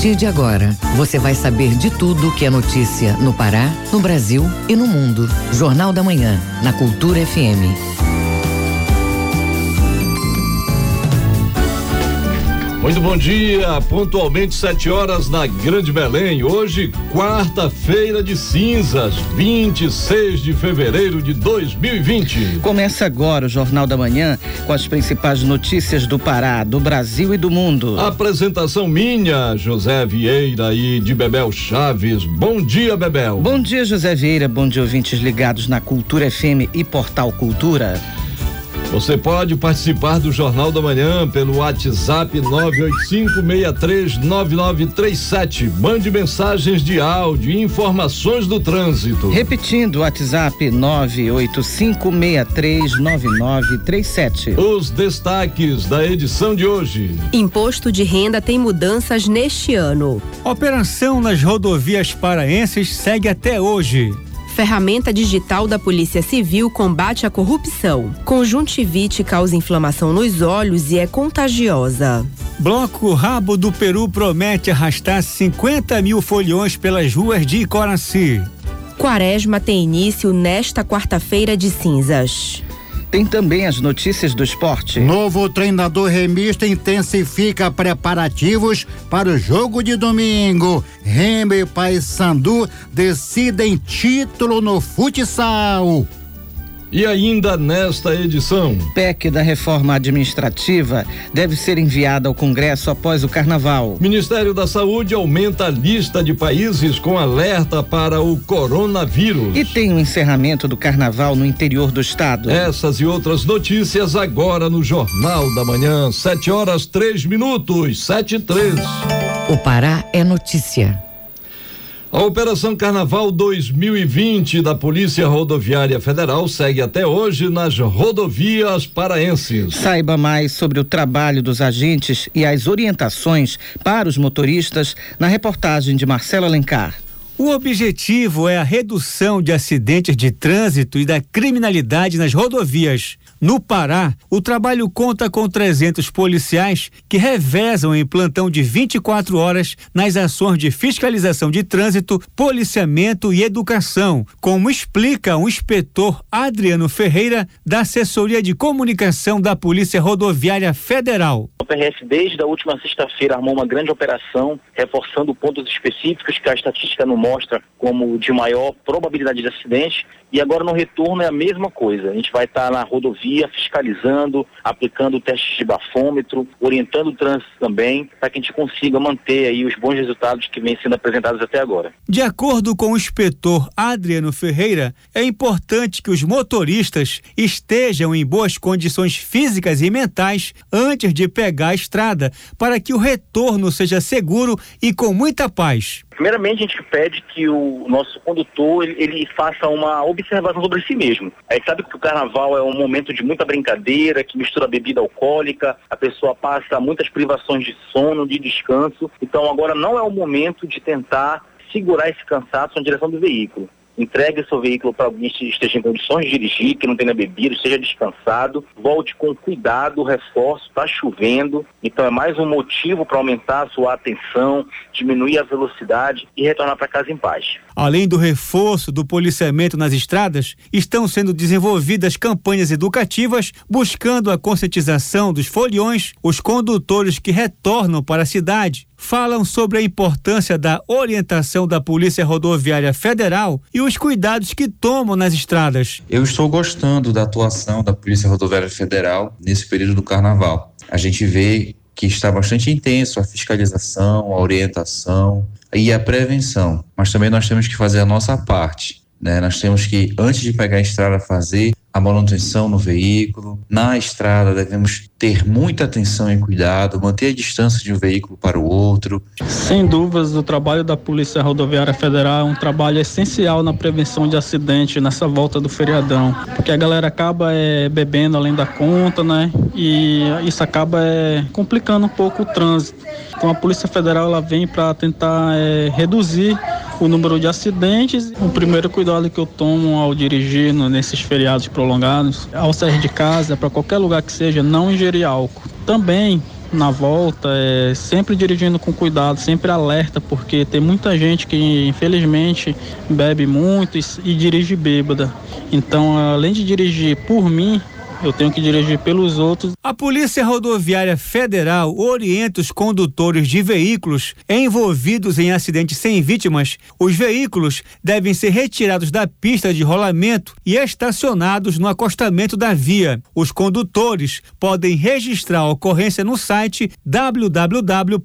partir de agora, você vai saber de tudo que é notícia no Pará, no Brasil e no mundo. Jornal da Manhã, na Cultura FM. Muito bom dia, pontualmente 7 horas na Grande Belém. Hoje, quarta-feira de cinzas, 26 de fevereiro de 2020. Começa agora o Jornal da Manhã com as principais notícias do Pará, do Brasil e do mundo. Apresentação minha, José Vieira e de Bebel Chaves. Bom dia, Bebel. Bom dia, José Vieira. Bom dia, ouvintes ligados na Cultura FM e Portal Cultura. Você pode participar do Jornal da Manhã pelo WhatsApp 985639937. Mande mensagens de áudio e informações do trânsito. Repetindo o WhatsApp 985639937. Os destaques da edição de hoje. Imposto de renda tem mudanças neste ano. Operação nas rodovias paraenses segue até hoje. Ferramenta digital da Polícia Civil combate a corrupção. Conjuntivite causa inflamação nos olhos e é contagiosa. Bloco Rabo do Peru promete arrastar 50 mil foliões pelas ruas de Icoraci. Quaresma tem início nesta quarta-feira de cinzas. Tem também as notícias do esporte. Novo treinador remista intensifica preparativos para o jogo de domingo. Remy e Paysandu decidem título no futsal. E ainda nesta edição. PEC da reforma administrativa deve ser enviada ao Congresso após o carnaval. Ministério da Saúde aumenta a lista de países com alerta para o coronavírus. E tem o um encerramento do carnaval no interior do estado. Essas e outras notícias agora no Jornal da Manhã, 7 horas 3 minutos, 7 e 3. O Pará é notícia. A Operação Carnaval 2020 da Polícia Rodoviária Federal segue até hoje nas rodovias paraenses. Saiba mais sobre o trabalho dos agentes e as orientações para os motoristas na reportagem de Marcelo Alencar. O objetivo é a redução de acidentes de trânsito e da criminalidade nas rodovias. No Pará, o trabalho conta com 300 policiais que revezam em plantão de 24 horas nas ações de fiscalização de trânsito, policiamento e educação, como explica o inspetor Adriano Ferreira, da Assessoria de Comunicação da Polícia Rodoviária Federal. O PRF, desde a última sexta-feira, armou uma grande operação, reforçando pontos específicos que a estatística não mostra como de maior probabilidade de acidente e agora no retorno é a mesma coisa. A gente vai estar na rodovia fiscalizando, aplicando testes de bafômetro, orientando o trânsito também, para que a gente consiga manter aí os bons resultados que vêm sendo apresentados até agora. De acordo com o inspetor Adriano Ferreira, é importante que os motoristas estejam em boas condições físicas e mentais antes de pegar a estrada, para que o retorno seja seguro e com muita paz. Primeiramente, a gente pede que o nosso condutor ele, ele, faça uma observação sobre si mesmo. A gente sabe que o carnaval é um momento de muita brincadeira, que mistura bebida alcoólica, a pessoa passa muitas privações de sono, de descanso. Então, agora não é o momento de tentar segurar esse cansaço na direção do veículo entregue seu veículo para alguém que esteja em condições de dirigir, que não tenha bebido, esteja descansado, volte com cuidado, reforço, está chovendo, então é mais um motivo para aumentar a sua atenção, diminuir a velocidade e retornar para casa em paz. Além do reforço do policiamento nas estradas, estão sendo desenvolvidas campanhas educativas buscando a conscientização dos foliões, os condutores que retornam para a cidade falam sobre a importância da orientação da Polícia Rodoviária Federal e os cuidados que tomam nas estradas. Eu estou gostando da atuação da Polícia Rodoviária Federal nesse período do carnaval. A gente vê que está bastante intenso a fiscalização, a orientação e a prevenção, mas também nós temos que fazer a nossa parte. Né? Nós temos que, antes de pegar a estrada, fazer a manutenção no veículo. Na estrada, devemos ter muita atenção e cuidado, manter a distância de um veículo para o outro. Sem dúvidas, o trabalho da Polícia Rodoviária Federal é um trabalho essencial na prevenção de acidentes nessa volta do feriadão, porque a galera acaba é, bebendo além da conta, né? E isso acaba é, complicando um pouco o trânsito. Então a Polícia Federal ela vem para tentar é, reduzir o número de acidentes. O primeiro cuidado que eu tomo ao dirigir nesses feriados prolongados, ao sair de casa, para qualquer lugar que seja, não ingerir álcool. Também na volta, é, sempre dirigindo com cuidado, sempre alerta, porque tem muita gente que infelizmente bebe muito e, e dirige bêbada. Então, além de dirigir por mim, eu tenho que dirigir pelos outros. A Polícia Rodoviária Federal orienta os condutores de veículos envolvidos em acidentes sem vítimas. Os veículos devem ser retirados da pista de rolamento e estacionados no acostamento da via. Os condutores podem registrar a ocorrência no site www.prf.gov.br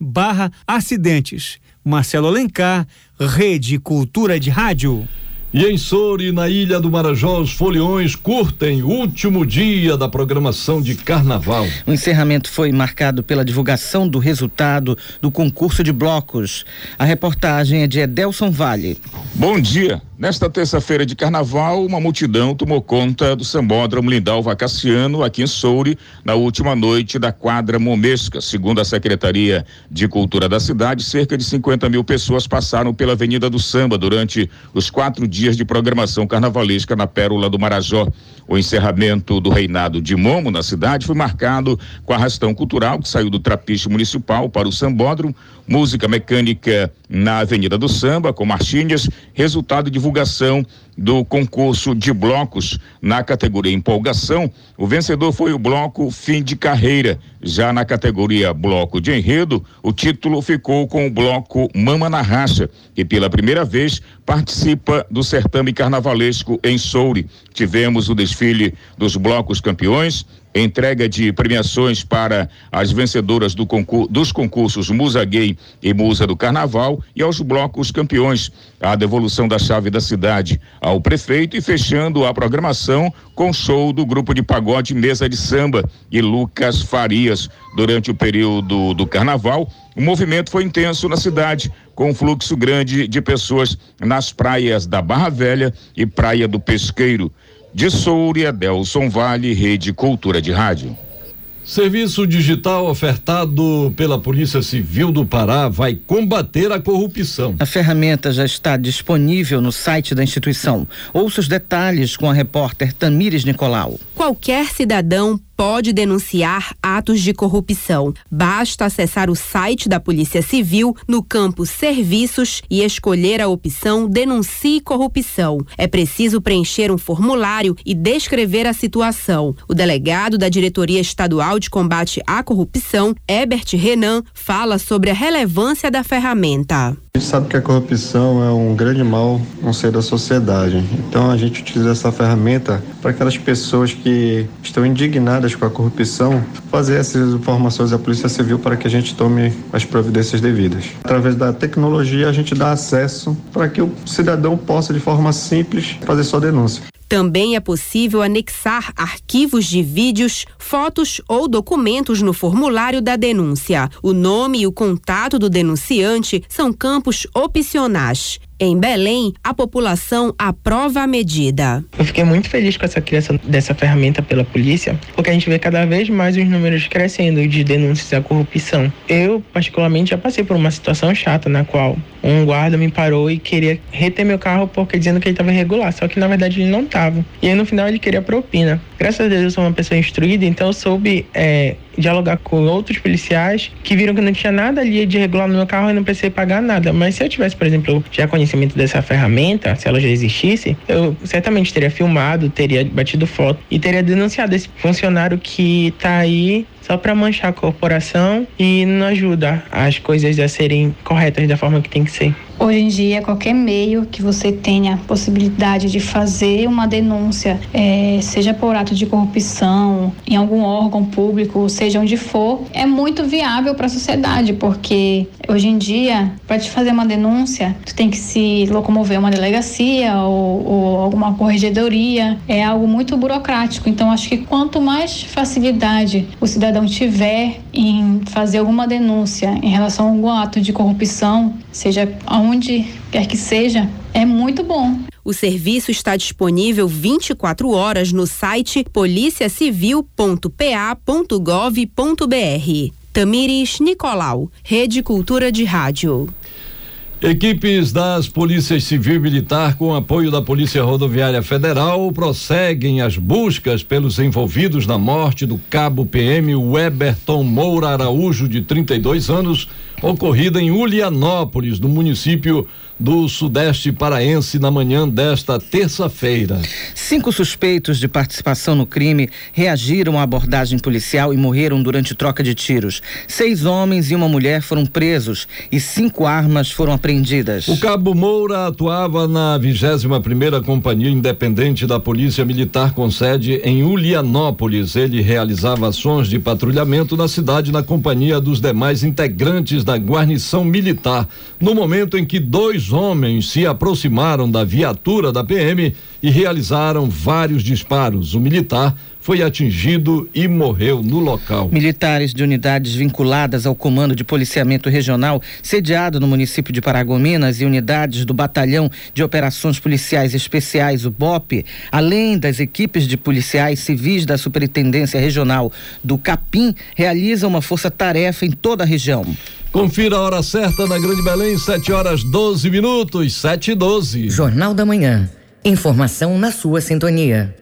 barra acidentes. Marcelo Alencar, Rede Cultura de Rádio. E em Souri, na Ilha do Marajó, os foliões curtem o último dia da programação de carnaval. O encerramento foi marcado pela divulgação do resultado do concurso de blocos. A reportagem é de Edelson Vale. Bom dia. Nesta terça-feira de carnaval, uma multidão tomou conta do Sambódromo Lindalva Cassiano, aqui em Soure, na última noite da quadra Momesca. Segundo a Secretaria de Cultura da cidade, cerca de 50 mil pessoas passaram pela Avenida do Samba durante os quatro dias de programação carnavalesca na Pérola do Marajó. O encerramento do reinado de Momo na cidade foi marcado com arrastão cultural que saiu do Trapiche Municipal para o Sambódromo, música mecânica na Avenida do Samba, com marchinhas, resultado de divulgação do concurso de blocos na categoria empolgação. O vencedor foi o bloco Fim de Carreira. Já na categoria bloco de enredo, o título ficou com o bloco Mama na Racha, que pela primeira vez participa do certame carnavalesco em Soure. Tivemos o desfile dos blocos campeões, entrega de premiações para as vencedoras do dos concursos Musa Gay e Musa do Carnaval e aos blocos campeões. A devolução da chave da cidade ao prefeito e fechando a programação com show do grupo de pagode Mesa de Samba e Lucas Farias. Durante o período do carnaval, o movimento foi intenso na cidade, com um fluxo grande de pessoas nas praias da Barra Velha e Praia do Pesqueiro. De Souria, Delson Vale, Rede Cultura de Rádio. Serviço digital ofertado pela Polícia Civil do Pará vai combater a corrupção. A ferramenta já está disponível no site da instituição. Ouça os detalhes com a repórter Tamires Nicolau. Qualquer cidadão pode denunciar atos de corrupção. Basta acessar o site da Polícia Civil no campo Serviços e escolher a opção Denuncie Corrupção. É preciso preencher um formulário e descrever a situação. O delegado da Diretoria Estadual de Combate à Corrupção, Ebert Renan, fala sobre a relevância da ferramenta. A gente sabe que a corrupção é um grande mal no seio da sociedade. Então a gente utiliza essa ferramenta para aquelas pessoas que estão indignadas com a corrupção fazer essas informações à Polícia Civil para que a gente tome as providências devidas. Através da tecnologia a gente dá acesso para que o cidadão possa de forma simples fazer sua denúncia. Também é possível anexar arquivos de vídeos, fotos ou documentos no formulário da denúncia. O nome e o contato do denunciante são campos opcionais. Em Belém, a população aprova a medida. Eu fiquei muito feliz com essa criação dessa ferramenta pela polícia, porque a gente vê cada vez mais os números crescendo de denúncias à corrupção. Eu, particularmente, já passei por uma situação chata na qual um guarda me parou e queria reter meu carro porque dizendo que ele estava irregular, só que na verdade ele não estava. E aí no final ele queria propina. Graças a Deus eu sou uma pessoa instruída, então eu soube é, dialogar com outros policiais que viram que não tinha nada ali de irregular no meu carro e não precisei pagar nada. Mas se eu tivesse, por exemplo, já conhecimento dessa ferramenta, se ela já existisse, eu certamente teria filmado, teria batido foto e teria denunciado esse funcionário que está aí só para manchar a corporação e não ajuda as coisas a serem corretas da forma que tem que ser. Hoje em dia, qualquer meio que você tenha possibilidade de fazer uma denúncia, é, seja por ato de corrupção, em algum órgão público, seja onde for, é muito viável para a sociedade, porque hoje em dia, para te fazer uma denúncia, tu tem que se locomover a uma delegacia ou, ou alguma corregedoria, é algo muito burocrático. Então, acho que quanto mais facilidade o cidadão tiver em fazer alguma denúncia em relação a algum ato de corrupção, seja aonde quer que seja, é muito bom. O serviço está disponível 24 horas no site policiacivil.pa.gov.br. Tamires Nicolau, Rede Cultura de Rádio. Equipes das polícias civil e militar, com apoio da Polícia Rodoviária Federal, prosseguem as buscas pelos envolvidos na morte do cabo PM Weberton Moura Araújo, de 32 anos, ocorrida em Ulianópolis, no município do Sudeste Paraense na manhã desta terça-feira. Cinco suspeitos de participação no crime reagiram à abordagem policial e morreram durante troca de tiros. Seis homens e uma mulher foram presos e cinco armas foram apreendidas. O cabo Moura atuava na 21 primeira Companhia Independente da Polícia Militar com sede em Ulianópolis. Ele realizava ações de patrulhamento na cidade na companhia dos demais integrantes da guarnição militar. No momento em que dois homens se aproximaram da viatura da PM e realizaram vários disparos. O militar foi atingido e morreu no local. Militares de unidades vinculadas ao Comando de Policiamento Regional, sediado no município de Paragominas, e unidades do Batalhão de Operações Policiais Especiais, o BOP, além das equipes de policiais civis da Superintendência Regional do Capim, realizam uma força-tarefa em toda a região. Confira a hora certa na Grande Belém, 7 horas 12 minutos, 7 e 12. Jornal da Manhã. Informação na sua sintonia.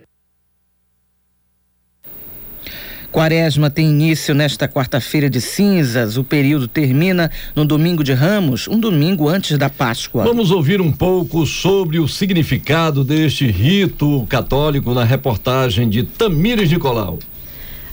Quaresma tem início nesta quarta-feira de cinzas. O período termina no domingo de Ramos, um domingo antes da Páscoa. Vamos ouvir um pouco sobre o significado deste rito católico na reportagem de Tamires Nicolau.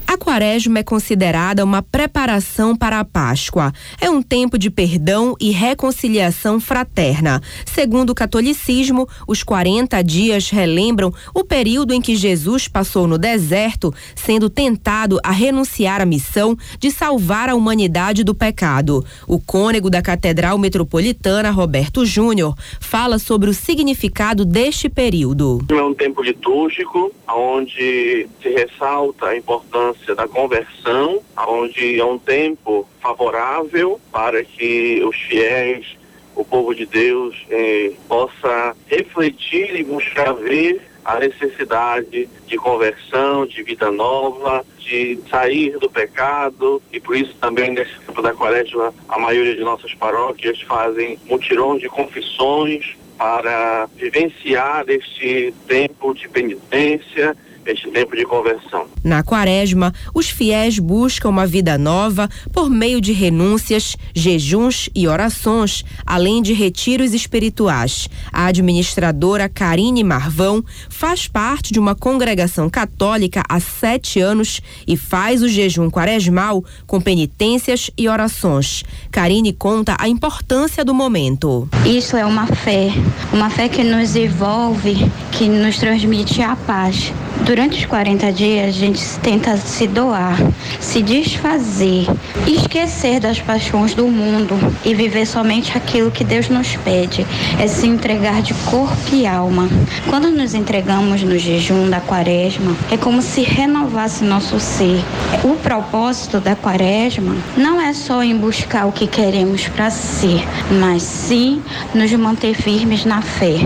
A quaresma é considerada uma preparação para a Páscoa. É um tempo de perdão e reconciliação fraterna. Segundo o catolicismo, os 40 dias relembram o período em que Jesus passou no deserto, sendo tentado a renunciar à missão de salvar a humanidade do pecado. O cônego da Catedral Metropolitana, Roberto Júnior, fala sobre o significado deste período. É um tempo litúrgico, onde se ressalta a importância da conversão, onde é um tempo favorável para que os fiéis, o povo de Deus, eh, possa refletir e buscar ver a necessidade de conversão, de vida nova, de sair do pecado. E por isso também nesse tempo da quaresma a maioria de nossas paróquias fazem mutirões de confissões para vivenciar este tempo de penitência este tempo de conversão. Na quaresma, os fiéis buscam uma vida nova por meio de renúncias, jejuns e orações, além de retiros espirituais. A administradora Karine Marvão faz parte de uma congregação católica há sete anos e faz o jejum quaresmal com penitências e orações. Karine conta a importância do momento. Isso é uma fé, uma fé que nos envolve, que nos transmite a paz. Durante os 40 dias, a gente tenta se doar, se desfazer, esquecer das paixões do mundo e viver somente aquilo que Deus nos pede, é se entregar de corpo e alma. Quando nos entregamos no jejum da quaresma, é como se renovasse nosso ser. O propósito da quaresma não é só em buscar o que queremos para ser, mas sim nos manter firmes na fé.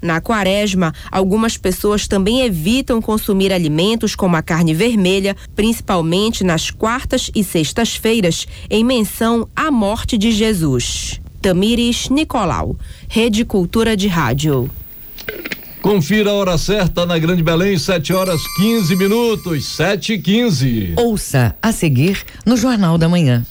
Na quaresma, algumas pessoas também evitam consumir alimentos como a carne vermelha, principalmente nas quartas e sextas-feiras, em menção à morte de Jesus. Tamires Nicolau, Rede Cultura de Rádio. Confira a hora certa na Grande Belém, 7 horas 15 minutos, 7 e 15. Ouça a seguir no Jornal da Manhã.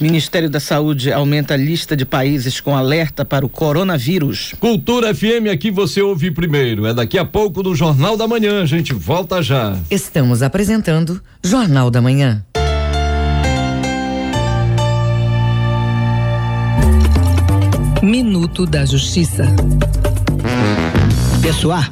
Ministério da Saúde aumenta a lista de países com alerta para o coronavírus. Cultura FM aqui você ouve primeiro. É daqui a pouco no Jornal da Manhã. A gente volta já. Estamos apresentando Jornal da Manhã. Minuto da Justiça. Pessoal,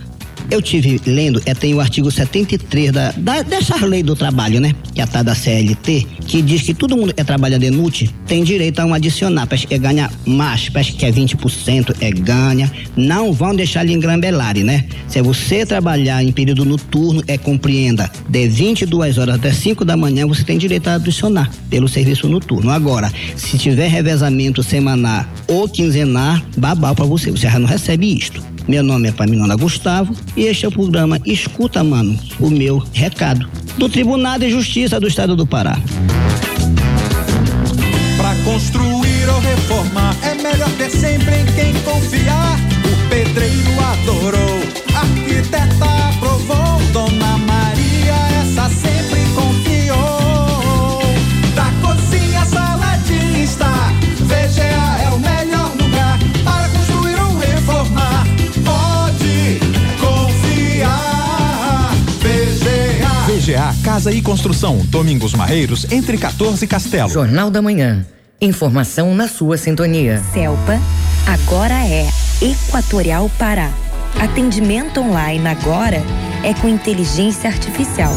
eu tive lendo, é, tem o artigo 73 da, da dessa lei do trabalho, né? Que é a tal da CLT, que diz que todo mundo que é trabalhador inútil tem direito a um adicional. Parece que é ganha mais, parece que é 20%, é ganha. Não vão deixar lhe engrambelarem, né? Se você trabalhar em período noturno, é compreenda, de 22 horas até 5 da manhã, você tem direito a adicionar pelo serviço noturno. Agora, se tiver revezamento semanal ou quinzenal, babau para você, você já não recebe isto. Meu nome é Paminona Gustavo e este é o programa Escuta, Mano, o meu recado. Do Tribunal de Justiça do Estado do Pará. Para construir ou reformar, é melhor ter sempre em quem confiar. O pedreiro adorou, arquiteta aprovou, Casa e Construção, Domingos Marreiros, entre 14 e Castelo. Jornal da Manhã. Informação na sua sintonia. Celpa agora é Equatorial Pará. Atendimento online agora é com inteligência artificial.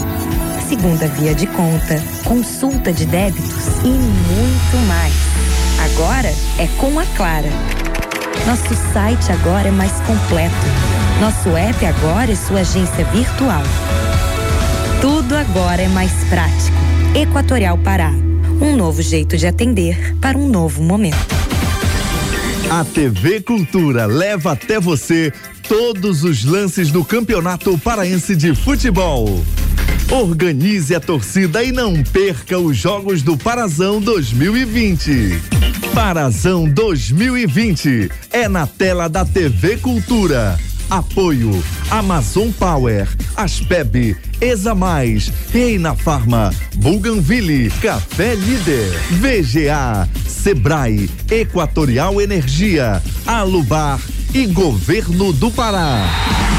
Segunda via de conta, consulta de débitos e muito mais. Agora é com a Clara. Nosso site agora é mais completo. Nosso app agora é sua agência virtual. Tudo agora é mais prático. Equatorial Pará. Um novo jeito de atender para um novo momento. A TV Cultura leva até você todos os lances do Campeonato Paraense de Futebol. Organize a torcida e não perca os jogos do Parazão 2020. Parazão 2020 é na tela da TV Cultura. Apoio Amazon Power, Aspeb, Exa Mais, Reina Farma, Buganville, Café Líder, VGA, Sebrae, Equatorial Energia, Alubar e Governo do Pará.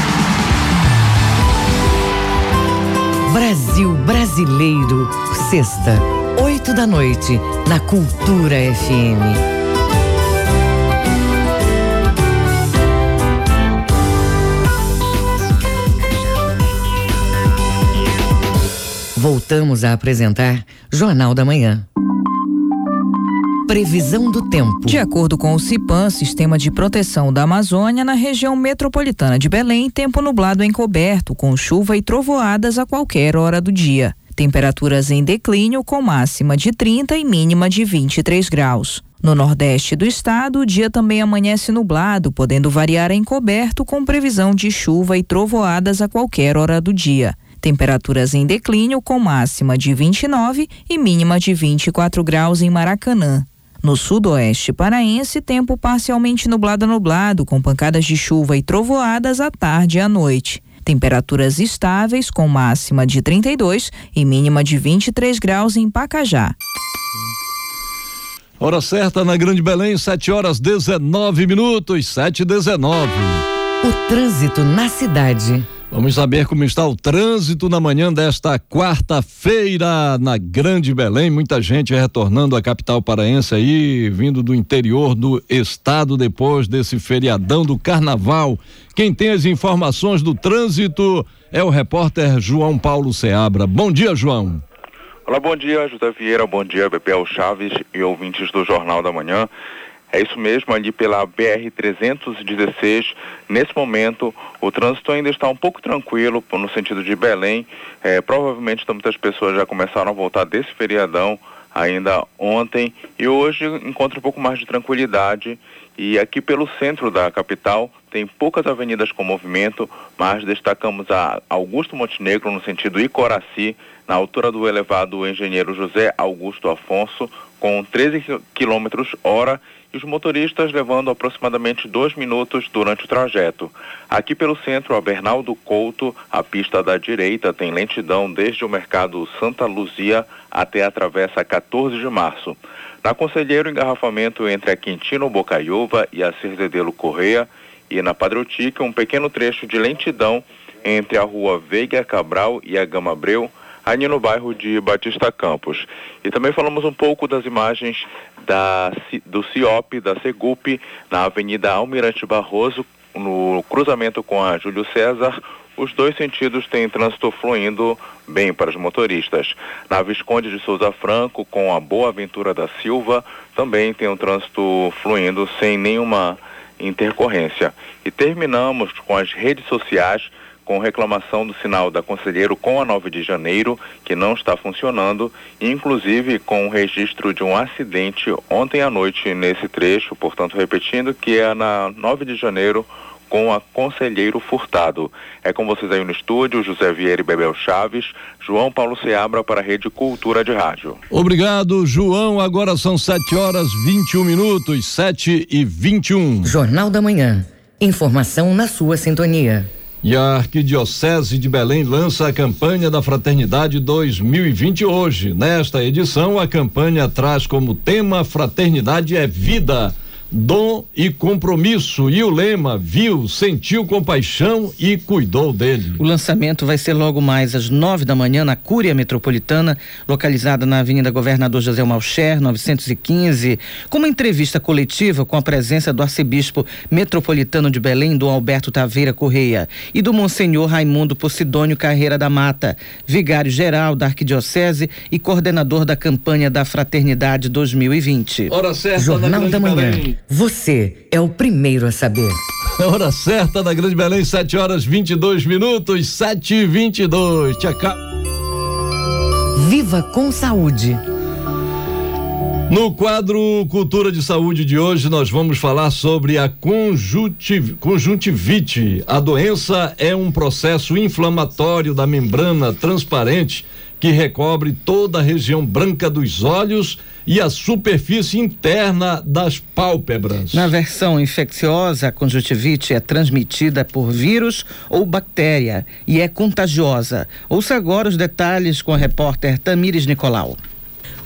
Brasil Brasileiro. Sexta, oito da noite, na Cultura FM. Voltamos a apresentar Jornal da Manhã. Previsão do tempo. De acordo com o CIPAM, Sistema de Proteção da Amazônia, na região metropolitana de Belém, tempo nublado encoberto, com chuva e trovoadas a qualquer hora do dia. Temperaturas em declínio, com máxima de 30 e mínima de 23 graus. No nordeste do estado, o dia também amanhece nublado, podendo variar em coberto, com previsão de chuva e trovoadas a qualquer hora do dia. Temperaturas em declínio, com máxima de 29 e mínima de 24 graus em Maracanã. No sudoeste paraense, tempo parcialmente nublado a nublado, com pancadas de chuva e trovoadas à tarde e à noite. Temperaturas estáveis, com máxima de 32 e mínima de 23 graus em Pacajá. Hora certa na Grande Belém, 7 horas 19 minutos, 7 e 19. O trânsito na cidade. Vamos saber como está o trânsito na manhã desta quarta-feira na Grande Belém. Muita gente retornando à capital paraense aí, vindo do interior do estado depois desse feriadão do carnaval. Quem tem as informações do trânsito é o repórter João Paulo Seabra. Bom dia, João. Olá, bom dia, José Vieira, bom dia, Bepel Chaves e ouvintes do Jornal da Manhã. É isso mesmo, ali pela BR-316. Nesse momento, o trânsito ainda está um pouco tranquilo no sentido de Belém. É, provavelmente muitas pessoas já começaram a voltar desse feriadão ainda ontem e hoje encontra um pouco mais de tranquilidade. E aqui pelo centro da capital tem poucas avenidas com movimento, mas destacamos a Augusto Montenegro no sentido Icoraci, na altura do elevado Engenheiro José Augusto Afonso, com 13 km hora e os motoristas levando aproximadamente dois minutos durante o trajeto. Aqui pelo centro, a Bernardo Couto, a pista da direita tem lentidão desde o mercado Santa Luzia até a travessa 14 de março. Na Conselheiro, engarrafamento entre a Quintino Bocaiúva e a Cerdedelo Correia e na Padrotica, um pequeno trecho de lentidão entre a rua Veiga Cabral e a Gama Abreu, ali no bairro de Batista Campos. E também falamos um pouco das imagens da, do CIOP, da Segup, na Avenida Almirante Barroso, no cruzamento com a Júlio César, os dois sentidos têm trânsito fluindo bem para os motoristas. Na Visconde de Souza Franco, com a Boa Aventura da Silva, também tem um trânsito fluindo sem nenhuma intercorrência. E terminamos com as redes sociais com reclamação do sinal da Conselheiro com a 9 de janeiro, que não está funcionando, inclusive com o registro de um acidente ontem à noite nesse trecho, portanto, repetindo, que é na 9 de janeiro com a Conselheiro Furtado. É com vocês aí no estúdio, José Vieira e Bebel Chaves, João Paulo Seabra para a Rede Cultura de Rádio. Obrigado, João. Agora são 7 horas 21 minutos, 7 e 21. Jornal da Manhã. Informação na sua sintonia. E a Arquidiocese de Belém lança a campanha da Fraternidade 2020 hoje. Nesta edição, a campanha traz como tema Fraternidade é Vida dom e compromisso. E o lema viu, sentiu compaixão e cuidou dele. O lançamento vai ser logo mais às nove da manhã na Cúria Metropolitana, localizada na Avenida Governador José Malcher, 915, com uma entrevista coletiva com a presença do arcebispo metropolitano de Belém, do Alberto Taveira Correia, e do Monsenhor Raimundo Posidônio Carreira da Mata, vigário-geral da Arquidiocese e coordenador da campanha da Fraternidade 2020. Hora certa, Jornal da Manhã. Você é o primeiro a saber. Hora certa da Grande Belém, 7 horas 22 minutos, 7 e 22. Tchau. Viva com saúde. No quadro Cultura de Saúde de hoje, nós vamos falar sobre a conjuntiv conjuntivite. A doença é um processo inflamatório da membrana transparente que recobre toda a região branca dos olhos e a superfície interna das pálpebras. Na versão infecciosa, a conjuntivite é transmitida por vírus ou bactéria e é contagiosa. Ouça agora os detalhes com a repórter Tamires Nicolau.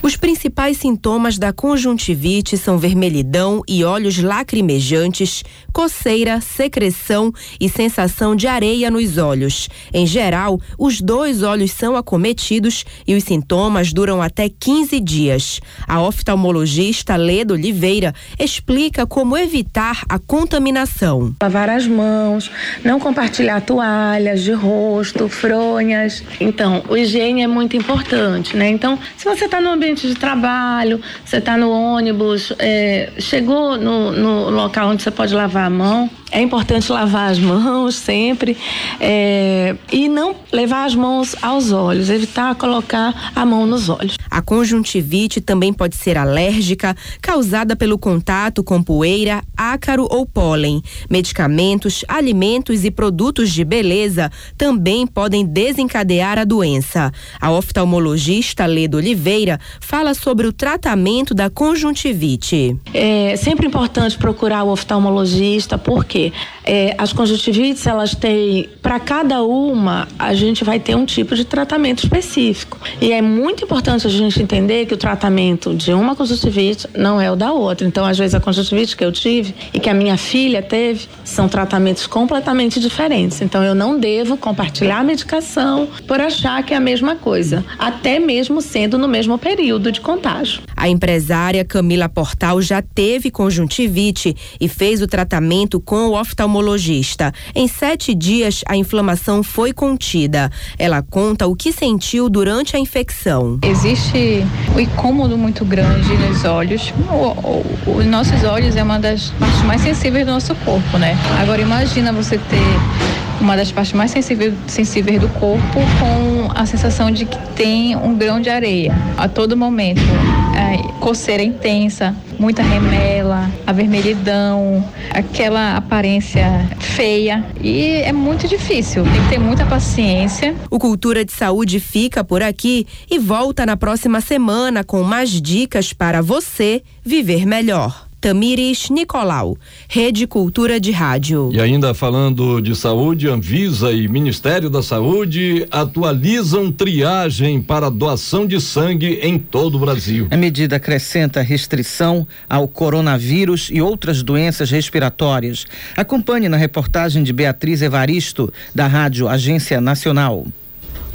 Os principais sintomas da conjuntivite são vermelhidão e olhos lacrimejantes, coceira, secreção e sensação de areia nos olhos. Em geral, os dois olhos são acometidos e os sintomas duram até 15 dias. A oftalmologista Leda Oliveira explica como evitar a contaminação. Lavar as mãos, não compartilhar toalhas de rosto, fronhas. Então, o higiene é muito importante, né? Então, se você está no ambiente de trabalho, você está no ônibus, é, chegou no, no, local onde você pode lavar a mão. É importante lavar as mãos sempre é, e não levar as mãos aos olhos, evitar colocar a mão nos olhos. A conjuntivite também pode ser alérgica, causada pelo contato com poeira, ácaro ou pólen. Medicamentos, alimentos e produtos de beleza também podem desencadear a doença. A oftalmologista Leda Oliveira fala sobre o tratamento da conjuntivite. É sempre importante procurar o oftalmologista, porque é, as conjuntivites, elas têm, para cada uma, a gente vai ter um tipo de tratamento específico. E é muito importante a gente entender que o tratamento de uma conjuntivite não é o da outra. Então, às vezes, a conjuntivite que eu tive e que a minha filha teve são tratamentos completamente diferentes. Então, eu não devo compartilhar a medicação por achar que é a mesma coisa, até mesmo sendo no mesmo período de contágio. A empresária Camila Portal já teve conjuntivite e fez o tratamento com o oftalmologista. Em sete dias, a inflamação foi contida. Ela conta o que sentiu durante a infecção. Existe um incômodo muito grande nos olhos. os nossos olhos é uma das partes mais sensíveis do nosso corpo, né? Agora imagina você ter uma das partes mais sensíveis, sensíveis do corpo com a sensação de que tem um grão de areia a todo momento. É, coceira intensa, muita remela, a vermelhidão, aquela aparência feia e é muito difícil, tem que ter muita paciência. O Cultura de Saúde fica por aqui e volta na próxima semana com mais dicas para você viver melhor. Tamires Nicolau, Rede Cultura de Rádio. E ainda falando de saúde, Anvisa e Ministério da Saúde atualizam triagem para doação de sangue em todo o Brasil. A medida acrescenta restrição ao coronavírus e outras doenças respiratórias. Acompanhe na reportagem de Beatriz Evaristo, da Rádio Agência Nacional.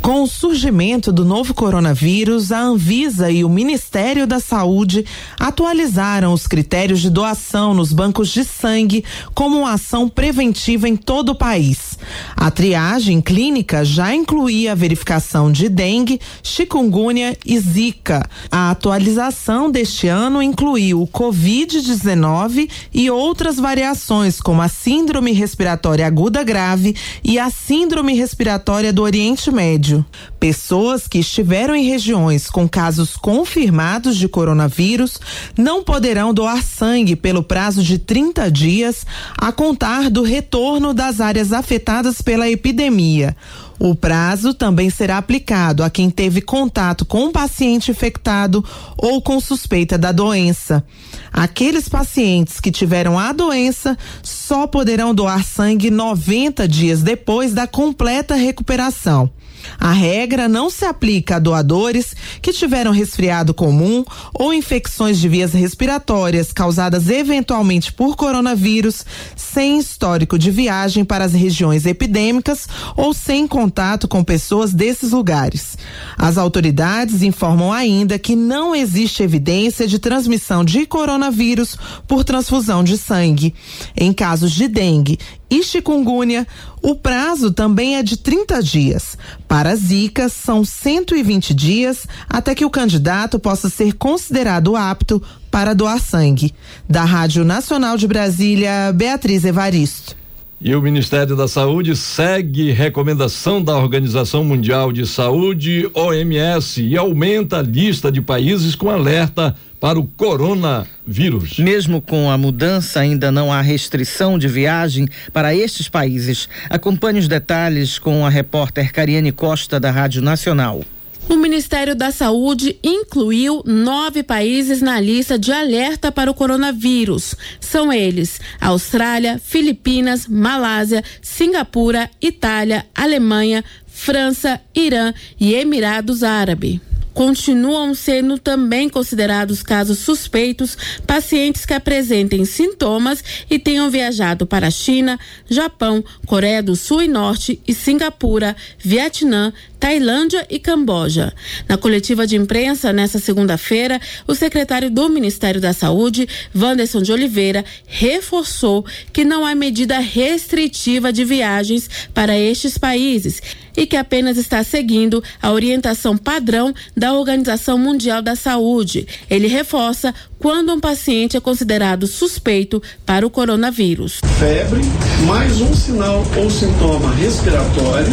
Com o surgimento do novo coronavírus, a Anvisa e o Ministério da Saúde atualizaram os critérios de doação nos bancos de sangue como uma ação preventiva em todo o país. A triagem clínica já incluía a verificação de dengue, chikungunya e zika. A atualização deste ano incluiu o Covid-19 e outras variações, como a síndrome respiratória aguda grave e a síndrome respiratória do Oriente Médio. Pessoas que estiveram em regiões com casos confirmados de coronavírus não poderão doar sangue pelo prazo de 30 dias a contar do retorno das áreas afetadas pela epidemia. O prazo também será aplicado a quem teve contato com um paciente infectado ou com suspeita da doença. Aqueles pacientes que tiveram a doença só poderão doar sangue 90 dias depois da completa recuperação. A regra não se aplica a doadores que tiveram resfriado comum ou infecções de vias respiratórias causadas eventualmente por coronavírus, sem histórico de viagem para as regiões epidêmicas ou sem contato com pessoas desses lugares. As autoridades informam ainda que não existe evidência de transmissão de coronavírus por transfusão de sangue. Em casos de dengue e chikungunya, o prazo também é de 30 dias. Para Zika, são 120 dias até que o candidato possa ser considerado apto para doar sangue. Da Rádio Nacional de Brasília, Beatriz Evaristo. E o Ministério da Saúde segue recomendação da Organização Mundial de Saúde, OMS, e aumenta a lista de países com alerta para o coronavírus. Mesmo com a mudança, ainda não há restrição de viagem para estes países. Acompanhe os detalhes com a repórter Cariane Costa, da Rádio Nacional. O Ministério da Saúde incluiu nove países na lista de alerta para o coronavírus. São eles: Austrália, Filipinas, Malásia, Singapura, Itália, Alemanha, França, Irã e Emirados Árabes continuam sendo também considerados casos suspeitos pacientes que apresentem sintomas e tenham viajado para China, Japão, Coreia do Sul e Norte e Singapura, Vietnã, Tailândia e Camboja. Na coletiva de imprensa nesta segunda-feira, o secretário do Ministério da Saúde, Wanderson de Oliveira, reforçou que não há medida restritiva de viagens para estes países e que apenas está seguindo a orientação padrão da Organização Mundial da Saúde. Ele reforça quando um paciente é considerado suspeito para o coronavírus. Febre, mais um sinal ou sintoma respiratório,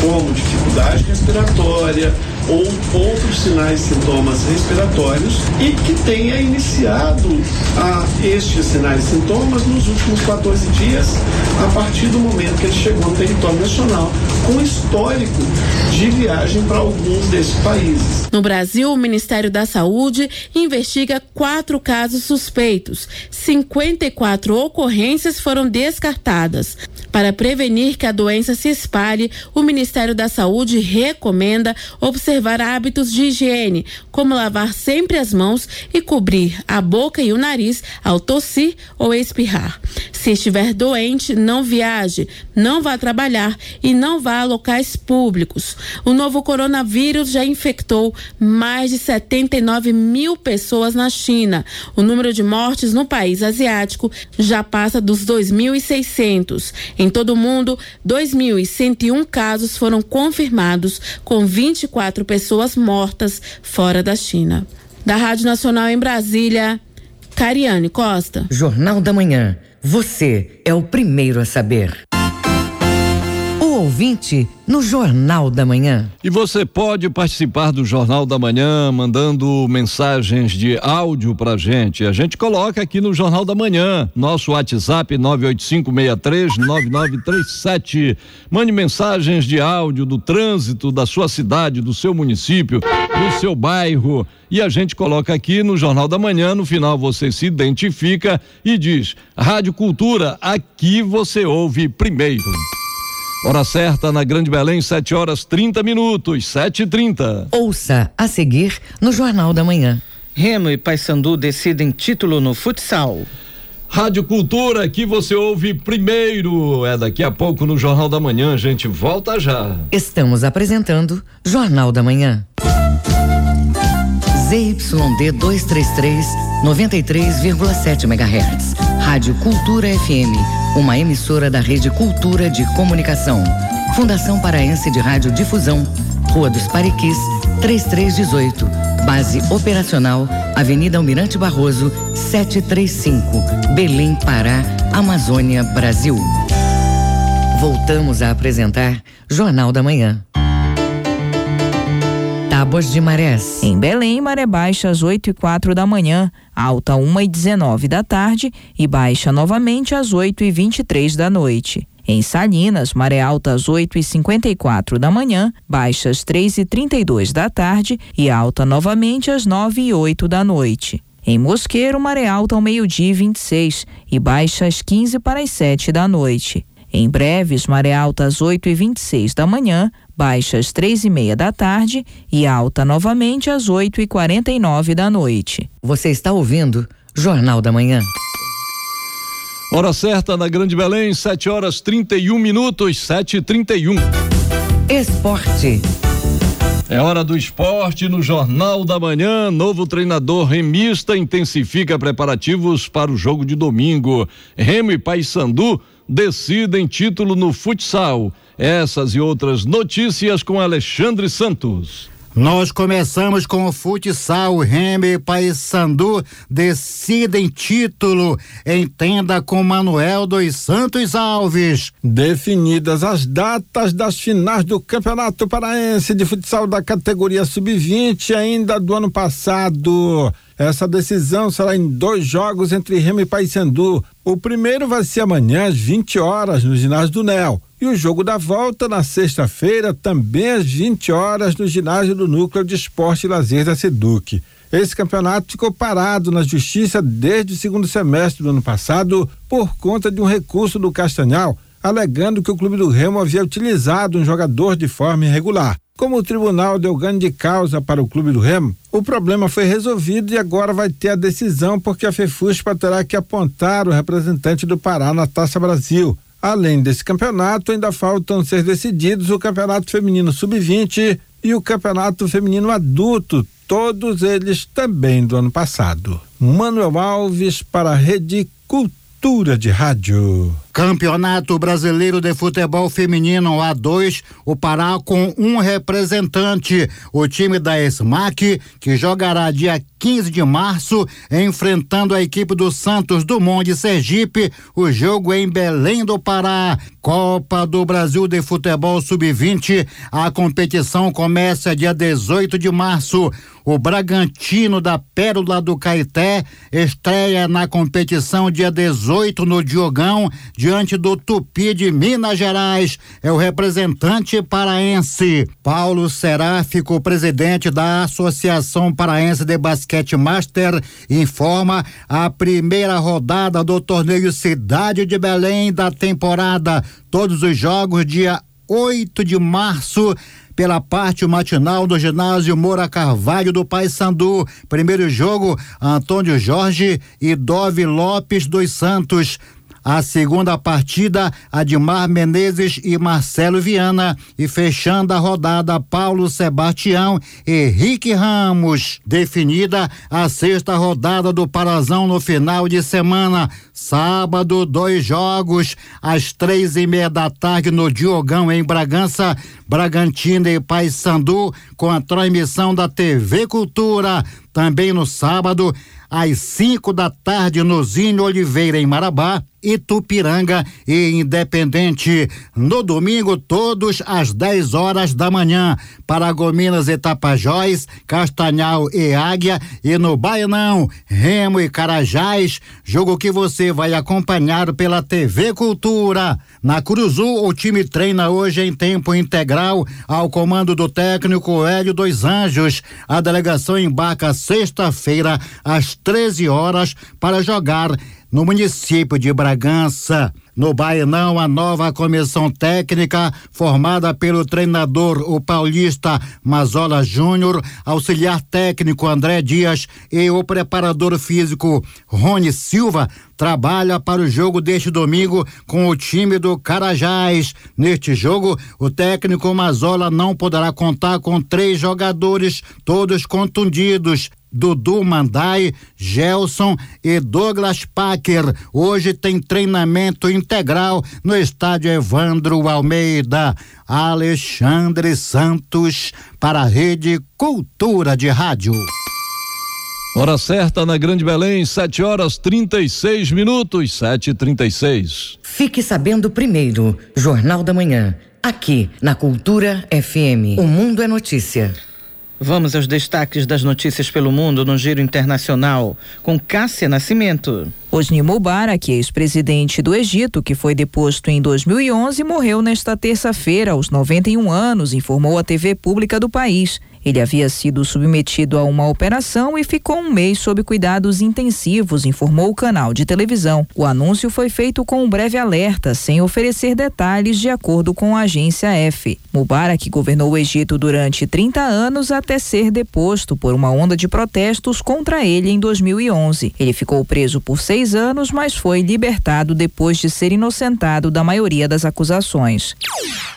como dificuldade respiratória ou outros sinais e sintomas respiratórios e que tenha iniciado a estes sinais e sintomas nos últimos 14 dias, a partir do momento que ele chegou no território nacional, com histórico de viagem para alguns desses países. No Brasil, o Ministério da Saúde investiga quatro casos suspeitos. 54 ocorrências foram descartadas. Para prevenir que a doença se espalhe, o Ministério da Saúde recomenda observar hábitos de higiene, como lavar sempre as mãos e cobrir a boca e o nariz ao tossir ou espirrar. Se estiver doente, não viaje, não vá trabalhar e não vá a locais públicos. O novo coronavírus já infectou mais de 79 mil pessoas na China. O número de mortes no país asiático já passa dos 2.600. Em todo o mundo, 2.101 casos foram confirmados, com 24 pessoas mortas fora da China. Da Rádio Nacional em Brasília, Cariane Costa. Jornal da Manhã. Você é o primeiro a saber ouvinte no Jornal da Manhã. E você pode participar do Jornal da Manhã mandando mensagens de áudio pra gente. A gente coloca aqui no Jornal da Manhã, nosso WhatsApp 985639937. Mande mensagens de áudio do trânsito da sua cidade, do seu município, do seu bairro e a gente coloca aqui no Jornal da Manhã, no final você se identifica e diz: Rádio Cultura, aqui você ouve primeiro. Hora certa na Grande Belém, 7 horas 30 minutos, 7 e 30 Ouça a seguir no Jornal da Manhã. Remo e Paysandu decidem título no futsal. Rádio Cultura, que você ouve primeiro. É daqui a pouco no Jornal da Manhã, a gente volta já. Estamos apresentando Jornal da Manhã. ZYD 233, 93,7 MHz. Rádio Cultura FM, uma emissora da Rede Cultura de Comunicação. Fundação Paraense de Rádio Difusão, Rua dos Pariquis, 3318. Base operacional, Avenida Almirante Barroso, 735, Belém, Pará, Amazônia, Brasil. Voltamos a apresentar Jornal da Manhã. Tábuas de marés. Em Belém, maré baixa às 8 e quatro da manhã, alta 1 e 19 da tarde e baixa novamente às 8 e 23 da noite. Em Salinas, maré alta às 8 e 54 da manhã, baixa às 3 e 32 da tarde e alta novamente às 9 e 8 da noite. Em Mosqueiro, maré alta ao meio-dia e 26 e baixa às 15 para as 7 da noite. Em Breves, maré alta às 8 e 26 da manhã, baixa às três e meia da tarde e alta novamente às 8 e 49 da noite. Você está ouvindo Jornal da Manhã. Hora certa na Grande Belém, 7 horas 31 minutos, 7 e 31 Esporte. É hora do esporte no Jornal da Manhã. Novo treinador remista intensifica preparativos para o jogo de domingo. Remo e Paysandu decidem título no futsal. Essas e outras notícias com Alexandre Santos. Nós começamos com o futsal. Remy e Paysandu decidem título. Entenda com Manuel dos Santos Alves. Definidas as datas das finais do Campeonato Paraense de Futsal da categoria Sub-20 ainda do ano passado. Essa decisão será em dois jogos entre Remy e Paysandu. O primeiro vai ser amanhã às 20 horas no ginásio do NEL. E o jogo da volta na sexta-feira, também às 20 horas, no ginásio do Núcleo de Esporte e Lazer da Seduc. Esse campeonato ficou parado na justiça desde o segundo semestre do ano passado por conta de um recurso do Castanhal, alegando que o Clube do Remo havia utilizado um jogador de forma irregular. Como o tribunal deu ganho de causa para o Clube do Remo, o problema foi resolvido e agora vai ter a decisão porque a FEFUSPA terá que apontar o representante do Pará na Taça Brasil. Além desse campeonato, ainda faltam ser decididos o Campeonato Feminino Sub-20 e o Campeonato Feminino Adulto, todos eles também do ano passado. Manuel Alves para a Rede Cultura de Rádio. Campeonato Brasileiro de Futebol Feminino A2, o Pará com um representante, o time da SMAC, que jogará dia 15 de março, enfrentando a equipe do Santos Dumont de Sergipe, o jogo em Belém do Pará. Copa do Brasil de Futebol Sub-20, a competição começa dia 18 de março. O Bragantino da Pérola do Caeté estreia na competição dia 18 no Diogão, diante do Tupi de Minas Gerais. É o representante paraense. Paulo Seráfico, presidente da Associação Paraense de Basquete Master, informa a primeira rodada do torneio Cidade de Belém da temporada. Todos os jogos dia 8 de março pela parte matinal do ginásio Moura Carvalho do Paysandu. Primeiro jogo, Antônio Jorge e Dove Lopes dos Santos. A segunda partida, Admar Menezes e Marcelo Viana. E fechando a rodada, Paulo Sebastião e Rick Ramos. Definida a sexta rodada do Parazão no final de semana. Sábado, dois jogos, às três e meia da tarde no Diogão, em Bragança. Bragantino e Paysandu, com a transmissão da TV Cultura. Também no sábado, às 5 da tarde, no Zinho Oliveira, em Marabá, Itupiranga e Independente. No domingo, todos às 10 horas da manhã, Paragominas e Tapajós, Castanhal e Águia, e no Baianão, Remo e Carajás, jogo que você vai acompanhar pela TV Cultura. Na Cruzul, o time treina hoje em tempo integral, ao comando do técnico Hélio dos Anjos. A delegação embarca sexta-feira, às 13 horas, para jogar no município de Bragança. No Bainão, a nova comissão técnica, formada pelo treinador, o paulista Mazola Júnior, auxiliar técnico André Dias e o preparador físico Rony Silva, trabalha para o jogo deste domingo com o time do Carajás. Neste jogo, o técnico Mazola não poderá contar com três jogadores, todos contundidos Dudu Mandai, Gelson e Douglas Packer. Hoje tem treinamento integral no estádio Evandro Almeida. Alexandre Santos para a Rede Cultura de Rádio. Hora certa na Grande Belém, 7 horas 36 minutos, 7 e 36 Fique sabendo primeiro, Jornal da Manhã, aqui na Cultura FM. O Mundo é Notícia. Vamos aos destaques das notícias pelo mundo no Giro Internacional, com Cássia Nascimento. Hosni Mubarak, ex-presidente do Egito, que foi deposto em 2011, morreu nesta terça-feira, aos 91 anos, informou a TV pública do país. Ele havia sido submetido a uma operação e ficou um mês sob cuidados intensivos, informou o canal de televisão. O anúncio foi feito com um breve alerta, sem oferecer detalhes, de acordo com a agência F. Mubarak governou o Egito durante 30 anos até ser deposto por uma onda de protestos contra ele em 2011. Ele ficou preso por seis anos, mas foi libertado depois de ser inocentado da maioria das acusações.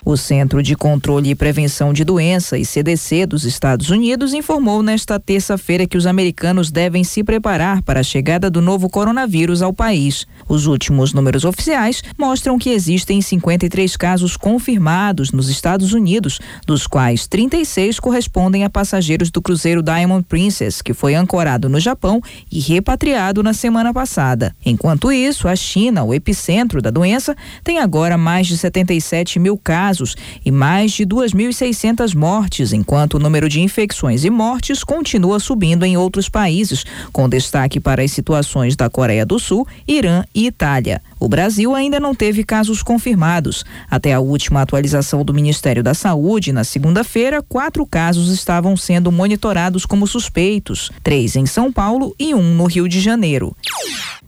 O Centro de Controle e Prevenção de Doenças, CDC, dos Estados Unidos informou nesta terça-feira que os americanos devem se preparar para a chegada do novo coronavírus ao país. Os últimos números oficiais mostram que existem 53 casos confirmados nos Estados Unidos, dos quais 36 correspondem a passageiros do cruzeiro Diamond Princess, que foi ancorado no Japão e repatriado na semana passada. Enquanto isso, a China, o epicentro da doença, tem agora mais de 77 mil casos e mais de 2.600 mortes, enquanto o número de infecções e mortes continua subindo em outros países, com destaque para as situações da Coreia do Sul, Irã e Itália. O Brasil ainda não teve casos confirmados. Até a última atualização do Ministério da Saúde, na segunda-feira, quatro casos estavam sendo monitorados como suspeitos: três em São Paulo e um no Rio de Janeiro.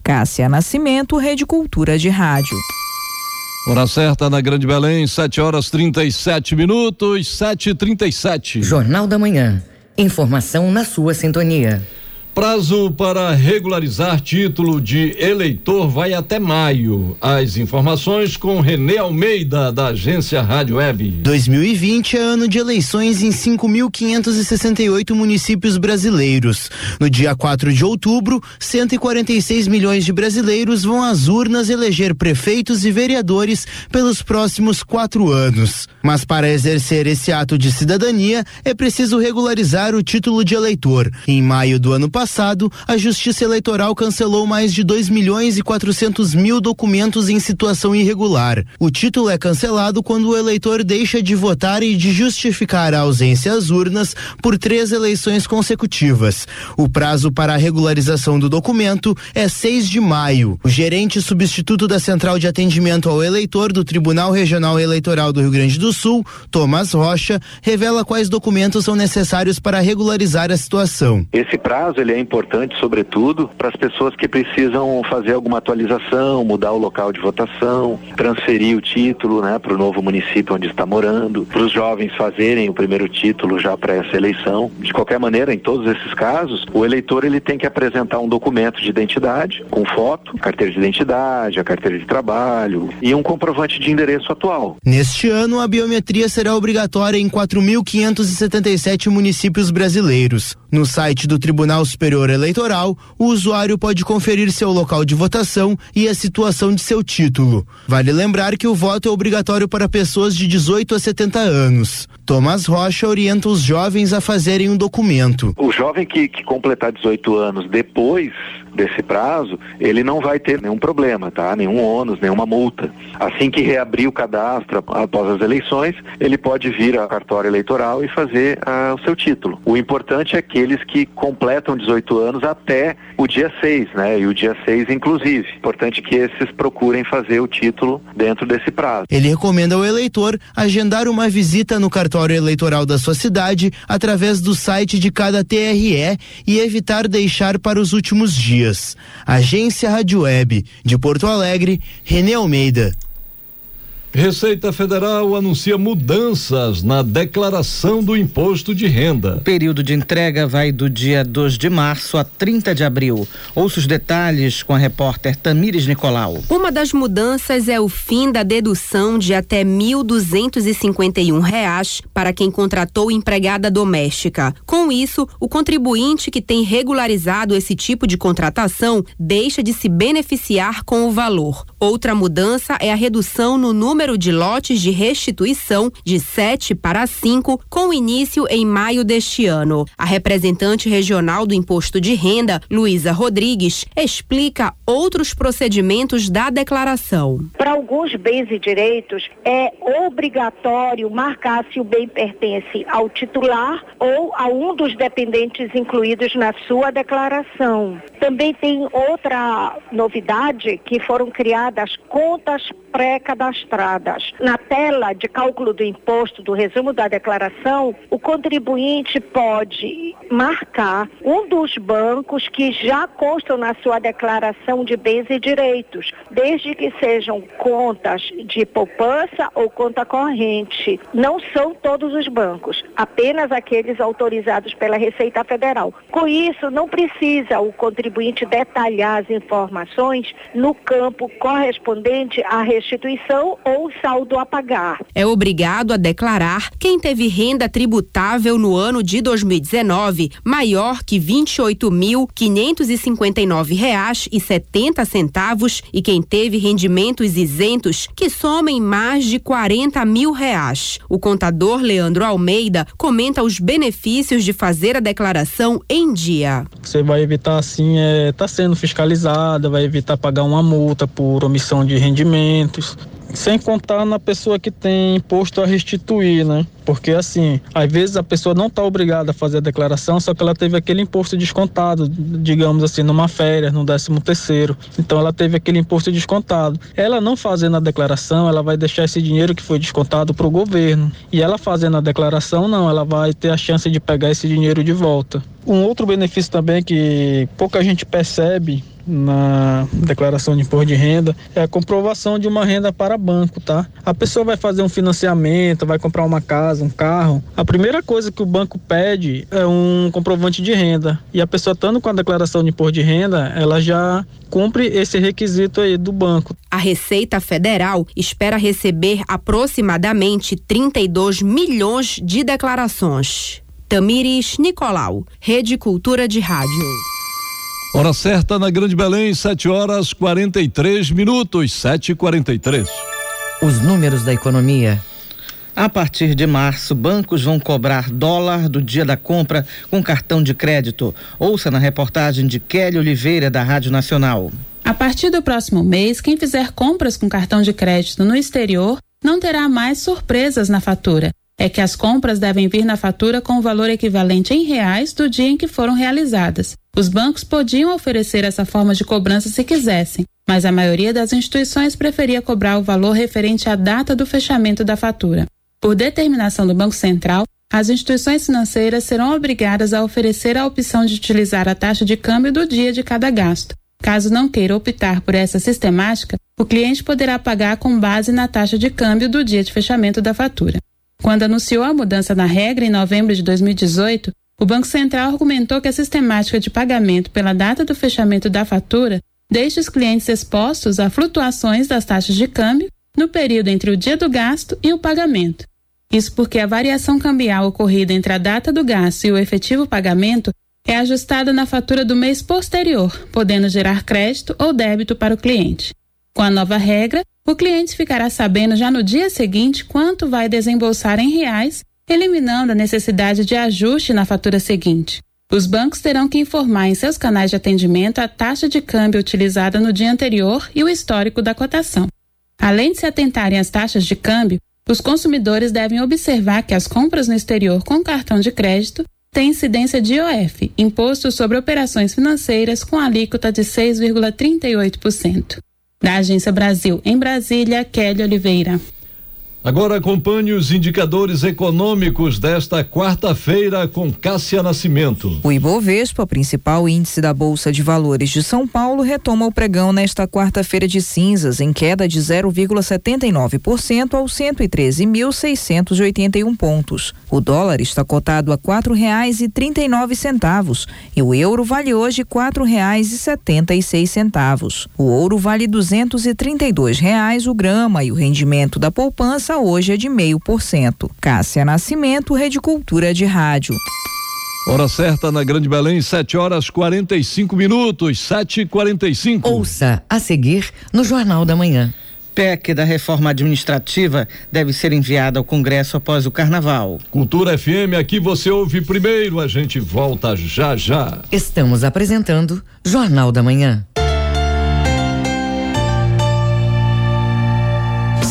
Cássia Nascimento, Rede Cultura de Rádio. Hora certa na Grande Belém, 7 horas 37 minutos, 7 e 37 Jornal da Manhã. Informação na sua sintonia. Prazo para regularizar título de eleitor vai até maio. As informações com Renê Almeida, da agência Rádio Web. 2020 é ano de eleições em 5.568 municípios brasileiros. No dia 4 de outubro, 146 milhões de brasileiros vão às urnas eleger prefeitos e vereadores pelos próximos quatro anos. Mas para exercer esse ato de cidadania, é preciso regularizar o título de eleitor. Em maio do ano passado, passado, a Justiça Eleitoral cancelou mais de 2 milhões e 400 mil documentos em situação irregular. O título é cancelado quando o eleitor deixa de votar e de justificar a ausência às urnas por três eleições consecutivas. O prazo para a regularização do documento é 6 de maio. O gerente substituto da Central de Atendimento ao Eleitor do Tribunal Regional Eleitoral do Rio Grande do Sul, Thomas Rocha, revela quais documentos são necessários para regularizar a situação. Esse prazo ele é importante, sobretudo, para as pessoas que precisam fazer alguma atualização, mudar o local de votação, transferir o título né, para o novo município onde está morando, para os jovens fazerem o primeiro título já para essa eleição. De qualquer maneira, em todos esses casos, o eleitor ele tem que apresentar um documento de identidade com foto, carteira de identidade, a carteira de trabalho e um comprovante de endereço atual. Neste ano, a biometria será obrigatória em 4.577 municípios brasileiros. No site do Tribunal Superior Eleitoral, o usuário pode conferir seu local de votação e a situação de seu título. Vale lembrar que o voto é obrigatório para pessoas de 18 a 70 anos. Tomás Rocha orienta os jovens a fazerem um documento. O jovem que, que completar 18 anos depois desse prazo, ele não vai ter nenhum problema, tá? Nenhum ônus, nenhuma multa. Assim que reabrir o cadastro após as eleições, ele pode vir à cartório eleitoral e fazer ah, o seu título. O importante é aqueles que completam 18 anos até o dia 6, né? E o dia 6 inclusive. Importante que esses procurem fazer o título dentro desse prazo. Ele recomenda ao eleitor agendar uma visita no cartório eleitoral da sua cidade através do site de cada TRE e evitar deixar para os últimos dias dias. Agência Rádio Web de Porto Alegre, Renê Almeida. Receita Federal anuncia mudanças na declaração do imposto de renda. O período de entrega vai do dia 2 de março a 30 de abril. Ouça os detalhes com a repórter Tamires Nicolau. Uma das mudanças é o fim da dedução de até 1.251 reais para quem contratou empregada doméstica. Com isso, o contribuinte que tem regularizado esse tipo de contratação deixa de se beneficiar com o valor. Outra mudança é a redução no número número de lotes de restituição de 7 para 5, com início em maio deste ano. A representante regional do Imposto de Renda, Luísa Rodrigues, explica outros procedimentos da declaração. Para alguns bens e direitos, é obrigatório marcar se o bem pertence ao titular ou a um dos dependentes incluídos na sua declaração. Também tem outra novidade que foram criadas contas pré-cadastradas. Na tela de cálculo do imposto do resumo da declaração, o contribuinte pode marcar um dos bancos que já constam na sua declaração de bens e direitos, desde que sejam contas de poupança ou conta corrente. Não são todos os bancos, apenas aqueles autorizados pela Receita Federal. Com isso, não precisa o contribuinte detalhar as informações no campo correspondente à restituição ou saldo a pagar. É obrigado a declarar quem teve renda tributável no ano de 2019 maior que 28.559 reais e setenta centavos e quem teve rendimentos isentos que somem mais de 40 mil reais. O contador Leandro Almeida comenta os benefícios de fazer a declaração em dia. Você vai evitar assim, é, tá sendo fiscalizada, vai evitar pagar uma multa por omissão de rendimentos, sem contar na pessoa que tem imposto a restituir, né? Porque assim, às vezes a pessoa não está obrigada a fazer a declaração, só que ela teve aquele imposto descontado, digamos assim, numa férias, no décimo terceiro. Então ela teve aquele imposto descontado. Ela não fazendo a declaração, ela vai deixar esse dinheiro que foi descontado para o governo. E ela fazendo a declaração, não, ela vai ter a chance de pegar esse dinheiro de volta. Um outro benefício também que pouca gente percebe na declaração de imposto de renda é a comprovação de uma renda para banco, tá? A pessoa vai fazer um financiamento, vai comprar uma casa, um carro. A primeira coisa que o banco pede é um comprovante de renda. E a pessoa estando com a declaração de imposto de renda, ela já cumpre esse requisito aí do banco. A Receita Federal espera receber aproximadamente 32 milhões de declarações. Tamires Nicolau, Rede Cultura de Rádio. Hora certa na Grande Belém, 7 horas 43 minutos, 7 e 43 Os números da economia. A partir de março, bancos vão cobrar dólar do dia da compra com cartão de crédito. Ouça na reportagem de Kelly Oliveira, da Rádio Nacional. A partir do próximo mês, quem fizer compras com cartão de crédito no exterior não terá mais surpresas na fatura. É que as compras devem vir na fatura com o valor equivalente em reais do dia em que foram realizadas. Os bancos podiam oferecer essa forma de cobrança se quisessem, mas a maioria das instituições preferia cobrar o valor referente à data do fechamento da fatura. Por determinação do Banco Central, as instituições financeiras serão obrigadas a oferecer a opção de utilizar a taxa de câmbio do dia de cada gasto. Caso não queira optar por essa sistemática, o cliente poderá pagar com base na taxa de câmbio do dia de fechamento da fatura. Quando anunciou a mudança na regra em novembro de 2018, o Banco Central argumentou que a sistemática de pagamento pela data do fechamento da fatura deixa os clientes expostos a flutuações das taxas de câmbio no período entre o dia do gasto e o pagamento. Isso porque a variação cambial ocorrida entre a data do gasto e o efetivo pagamento é ajustada na fatura do mês posterior, podendo gerar crédito ou débito para o cliente. Com a nova regra, o cliente ficará sabendo já no dia seguinte quanto vai desembolsar em reais, eliminando a necessidade de ajuste na fatura seguinte. Os bancos terão que informar em seus canais de atendimento a taxa de câmbio utilizada no dia anterior e o histórico da cotação. Além de se atentarem às taxas de câmbio, os consumidores devem observar que as compras no exterior com cartão de crédito têm incidência de IOF, Imposto sobre Operações Financeiras, com alíquota de 6,38%. Da Agência Brasil, em Brasília, Kelly Oliveira. Agora acompanhe os indicadores econômicos desta quarta-feira com Cássia Nascimento. O Ibovespa, principal índice da Bolsa de Valores de São Paulo, retoma o pregão nesta quarta-feira de cinzas, em queda de 0,79% aos 113.681 pontos. O dólar está cotado a quatro reais e trinta e nove centavos e o euro vale hoje quatro reais e setenta e seis centavos. O ouro vale duzentos e trinta e dois reais o grama e o rendimento da poupança hoje é de meio por cento. Cássia Nascimento, Rede Cultura de Rádio. Hora certa na Grande Belém, 7 horas 45 minutos, 7 e 45 Ouça a seguir no Jornal da Manhã. PEC da reforma administrativa deve ser enviada ao Congresso após o Carnaval. Cultura FM, aqui você ouve primeiro, a gente volta já já. Estamos apresentando Jornal da Manhã.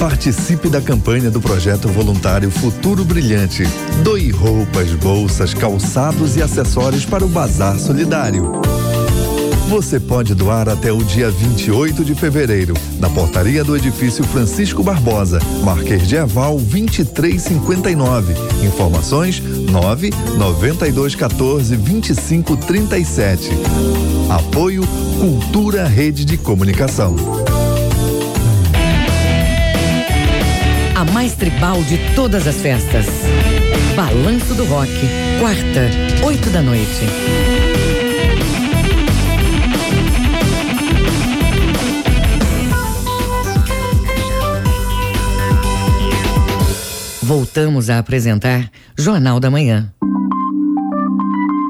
Participe da campanha do projeto voluntário Futuro Brilhante. Doe roupas, bolsas, calçados e acessórios para o Bazar Solidário. Você pode doar até o dia 28 de fevereiro, na portaria do edifício Francisco Barbosa, Marquês de Aval 2359. Informações 9 9214 2537. Apoio Cultura Rede de Comunicação. A mais tribal de todas as festas. Balanço do Rock, quarta, oito da noite. Voltamos a apresentar Jornal da Manhã.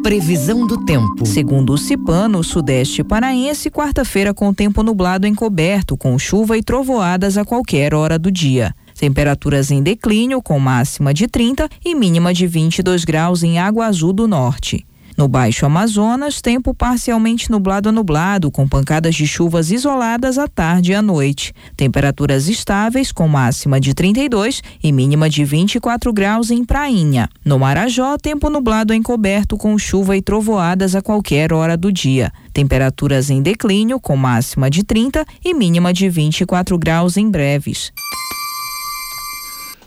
Previsão do tempo. Segundo o Cipano, o sudeste paraense, quarta-feira com tempo nublado encoberto, com chuva e trovoadas a qualquer hora do dia. Temperaturas em declínio, com máxima de 30 e mínima de 22 graus em Água Azul do Norte. No Baixo Amazonas, tempo parcialmente nublado a nublado, com pancadas de chuvas isoladas à tarde e à noite. Temperaturas estáveis, com máxima de 32 e mínima de 24 graus em Prainha. No Marajó, tempo nublado encoberto, com chuva e trovoadas a qualquer hora do dia. Temperaturas em declínio, com máxima de 30 e mínima de 24 graus em breves.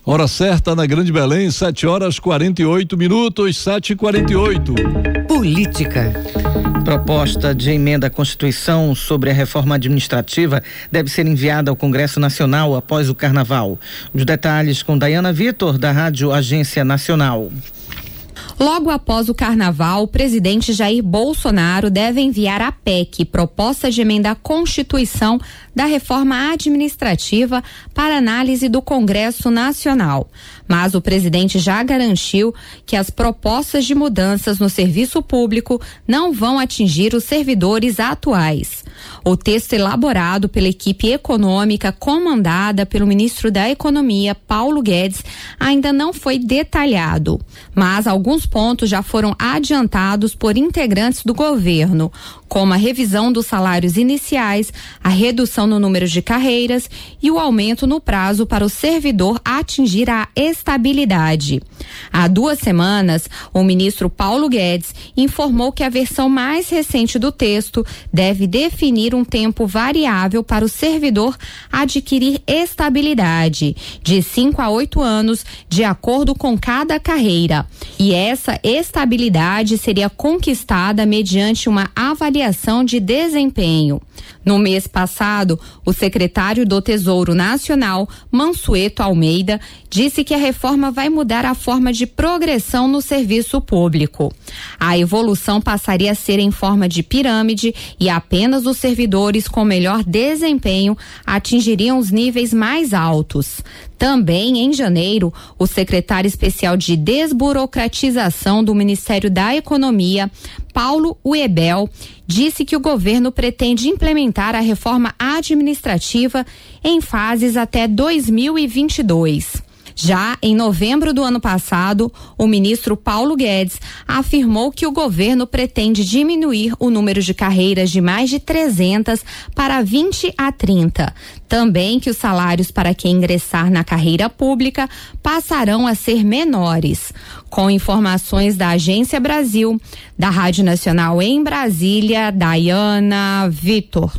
Hora certa na Grande Belém, 7 horas 48 minutos, 7 e 48 Política. Proposta de emenda à Constituição sobre a reforma administrativa deve ser enviada ao Congresso Nacional após o Carnaval. Os detalhes com Dayana Vitor, da Rádio Agência Nacional. Logo após o carnaval, o presidente Jair Bolsonaro deve enviar a PEC, proposta de emenda à Constituição da reforma administrativa, para análise do Congresso Nacional. Mas o presidente já garantiu que as propostas de mudanças no serviço público não vão atingir os servidores atuais. O texto elaborado pela equipe econômica comandada pelo ministro da Economia, Paulo Guedes, ainda não foi detalhado, mas alguns pontos já foram adiantados por integrantes do governo, como a revisão dos salários iniciais, a redução no número de carreiras e o aumento no prazo para o servidor atingir a estabilidade. Há duas semanas, o ministro Paulo Guedes informou que a versão mais recente do texto deve definir um tempo variável para o servidor adquirir estabilidade, de 5 a 8 anos, de acordo com cada carreira. E essa estabilidade seria conquistada mediante uma avaliação de desempenho. No mês passado, o secretário do Tesouro Nacional, Mansueto Almeida, disse que a reforma vai mudar a forma de progressão no serviço público. A evolução passaria a ser em forma de pirâmide e apenas os servidores com melhor desempenho atingiriam os níveis mais altos. Também em janeiro, o secretário especial de desburocratização do Ministério da Economia, Paulo Uebel, disse que o governo pretende implementar a reforma administrativa em fases até 2022. Já em novembro do ano passado, o ministro Paulo Guedes afirmou que o governo pretende diminuir o número de carreiras de mais de 300 para 20 a 30. Também que os salários para quem ingressar na carreira pública passarão a ser menores. Com informações da Agência Brasil, da Rádio Nacional em Brasília, Dayana Vitor.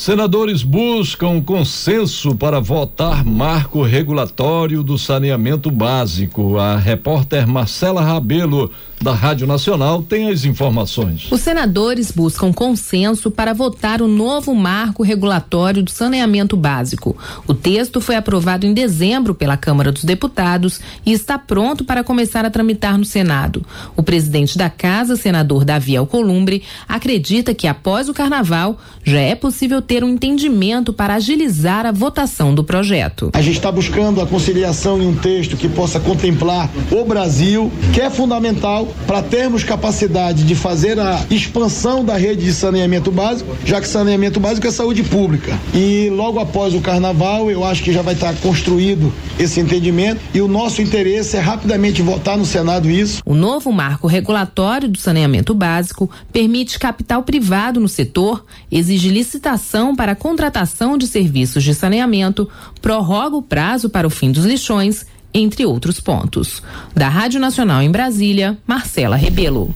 Senadores buscam consenso para votar marco regulatório do saneamento básico. A repórter Marcela Rabelo da Rádio Nacional tem as informações. Os senadores buscam consenso para votar o novo marco regulatório do saneamento básico. O texto foi aprovado em dezembro pela Câmara dos Deputados e está pronto para começar a tramitar no Senado. O presidente da Casa, senador Davi Alcolumbre, acredita que após o carnaval já é possível ter um entendimento para agilizar a votação do projeto. A gente está buscando a conciliação em um texto que possa contemplar o Brasil, que é fundamental para termos capacidade de fazer a expansão da rede de saneamento básico, já que saneamento básico é saúde pública. E logo após o carnaval, eu acho que já vai estar construído esse entendimento e o nosso interesse é rapidamente votar no Senado isso. O novo marco regulatório do saneamento básico permite capital privado no setor, exige licitação para a contratação de serviços de saneamento, prorroga o prazo para o fim dos lixões entre outros pontos. Da Rádio Nacional em Brasília, Marcela Rebelo.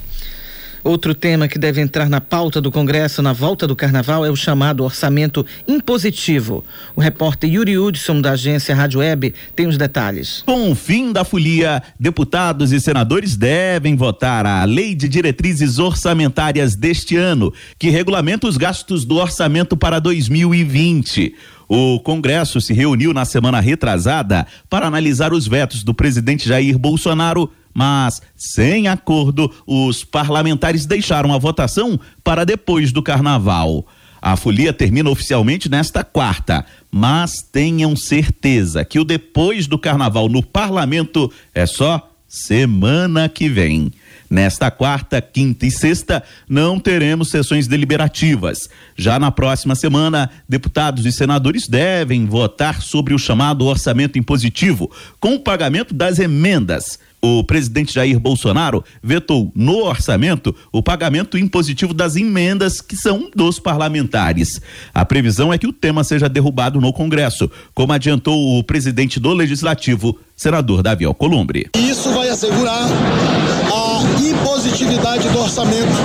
Outro tema que deve entrar na pauta do Congresso na volta do Carnaval é o chamado orçamento impositivo. O repórter Yuri Hudson, da agência Rádio Web, tem os detalhes. Com o fim da folia, deputados e senadores devem votar a Lei de Diretrizes Orçamentárias deste ano, que regulamenta os gastos do orçamento para 2020. O Congresso se reuniu na semana retrasada para analisar os vetos do presidente Jair Bolsonaro, mas, sem acordo, os parlamentares deixaram a votação para depois do carnaval. A folia termina oficialmente nesta quarta, mas tenham certeza que o depois do carnaval no parlamento é só semana que vem. Nesta quarta, quinta e sexta, não teremos sessões deliberativas. Já na próxima semana, deputados e senadores devem votar sobre o chamado orçamento impositivo, com o pagamento das emendas. O presidente Jair Bolsonaro vetou no orçamento o pagamento impositivo das emendas que são dos parlamentares. A previsão é que o tema seja derrubado no Congresso, como adiantou o presidente do Legislativo, senador Davi Alcolumbre. Isso vai assegurar a impositividade do orçamento,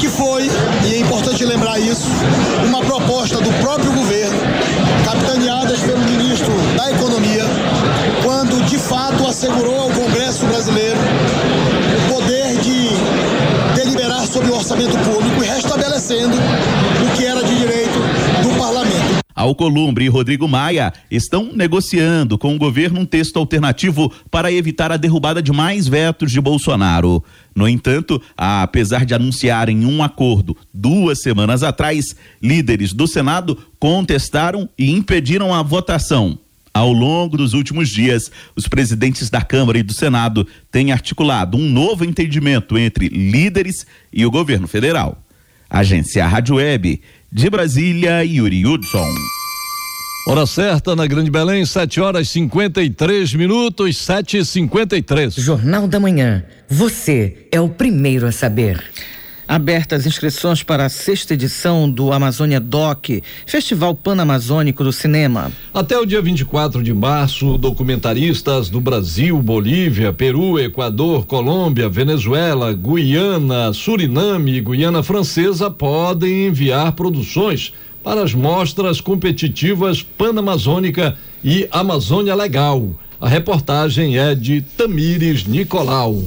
que foi, e é importante lembrar isso, uma proposta do próprio governo, capitaneadas pelo ministro da Economia, quando de fato assegurou ao Congresso orçamento público e restabelecendo o que era de direito do parlamento. Alcolumbre e Rodrigo Maia estão negociando com o governo um texto alternativo para evitar a derrubada de mais vetos de Bolsonaro. No entanto, apesar de anunciarem um acordo duas semanas atrás, líderes do Senado contestaram e impediram a votação. Ao longo dos últimos dias, os presidentes da Câmara e do Senado têm articulado um novo entendimento entre líderes e o governo federal. Agência Rádio Web, de Brasília, Yuri Hudson. Hora certa na Grande Belém, 7 horas 53 minutos, 7 e 53 Jornal da Manhã. Você é o primeiro a saber. Abertas inscrições para a sexta edição do Amazônia Doc, Festival Panamazônico do Cinema. Até o dia 24 de março, documentaristas do Brasil, Bolívia, Peru, Equador, Colômbia, Venezuela, Guiana, Suriname e Guiana Francesa podem enviar produções para as mostras competitivas Panamazônica e Amazônia Legal. A reportagem é de Tamires Nicolau.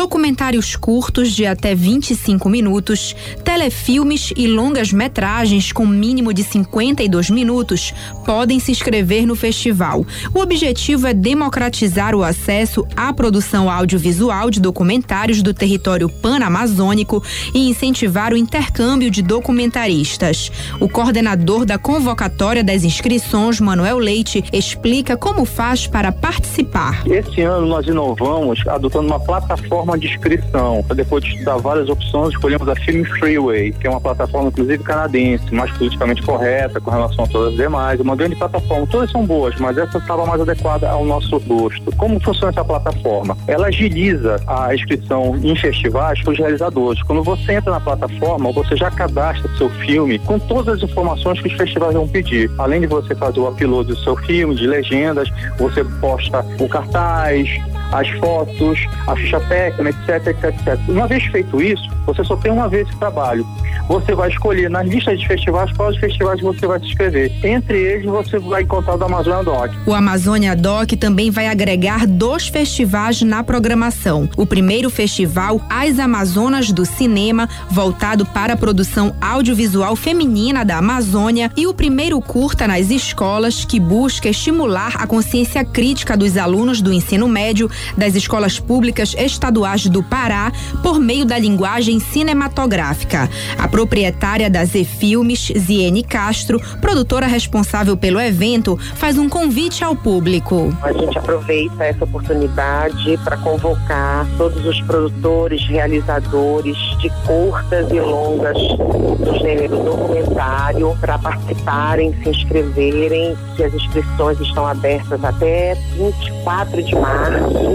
Documentários curtos de até 25 minutos, telefilmes e longas metragens com mínimo de 52 minutos podem se inscrever no festival. O objetivo é democratizar o acesso à produção audiovisual de documentários do território panamazônico e incentivar o intercâmbio de documentaristas. O coordenador da convocatória das inscrições, Manuel Leite, explica como faz para participar. Este ano nós inovamos adotando uma plataforma de inscrição. Depois de estudar várias opções, escolhemos a Film Freeway, que é uma plataforma, inclusive, canadense, mais politicamente correta com relação a todas as demais. Uma grande plataforma. Todas são boas, mas essa estava mais adequada ao nosso gosto. Como funciona essa plataforma? Ela agiliza a inscrição em festivais para os realizadores. Quando você entra na plataforma, você já cadastra seu filme com todas as informações que os festivais vão pedir. Além de você fazer o upload do seu filme, de legendas, você posta o cartaz, as fotos, a ficha técnica, etc, etc, etc. Uma vez feito isso, você só tem uma vez esse trabalho. Você vai escolher nas listas de festivais quais festivais você vai se inscrever. Entre eles, você vai encontrar o da Amazônia Doc. O Amazônia Doc também vai agregar dois festivais na programação. O primeiro festival, As Amazonas do Cinema, voltado para a produção audiovisual feminina da Amazônia, e o primeiro curta nas escolas, que busca estimular a consciência crítica dos alunos do ensino médio das escolas públicas estaduais do Pará por meio da linguagem cinematográfica. A proprietária da Z Filmes, Ziene Castro, produtora responsável pelo evento, faz um convite ao público. A gente aproveita essa oportunidade para convocar todos os produtores, realizadores de curtas e longas do gênero documentário para participarem, se inscreverem, que as inscrições estão abertas até 24 de março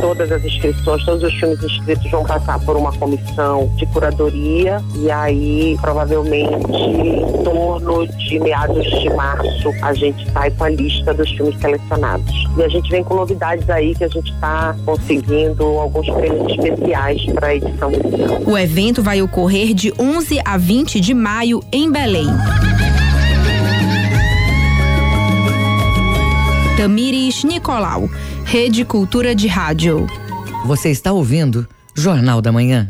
todas as inscrições, todos os filmes inscritos vão passar por uma comissão de curadoria e aí provavelmente em torno de meados de março a gente sai com a lista dos filmes selecionados. E a gente vem com novidades aí que a gente está conseguindo alguns prêmios especiais para a edição. O evento vai ocorrer de 11 a 20 de maio em Belém. Tamires Nicolau, Rede Cultura de Rádio. Você está ouvindo Jornal da Manhã.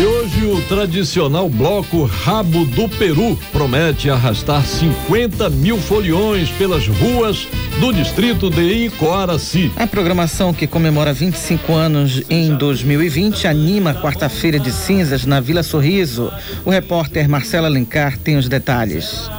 E hoje o tradicional bloco Rabo do Peru promete arrastar 50 mil foliões pelas ruas do distrito de Icoaraci. A programação que comemora 25 anos em 2020 anima a quarta-feira de cinzas na Vila Sorriso. O repórter Marcelo Alencar tem os detalhes.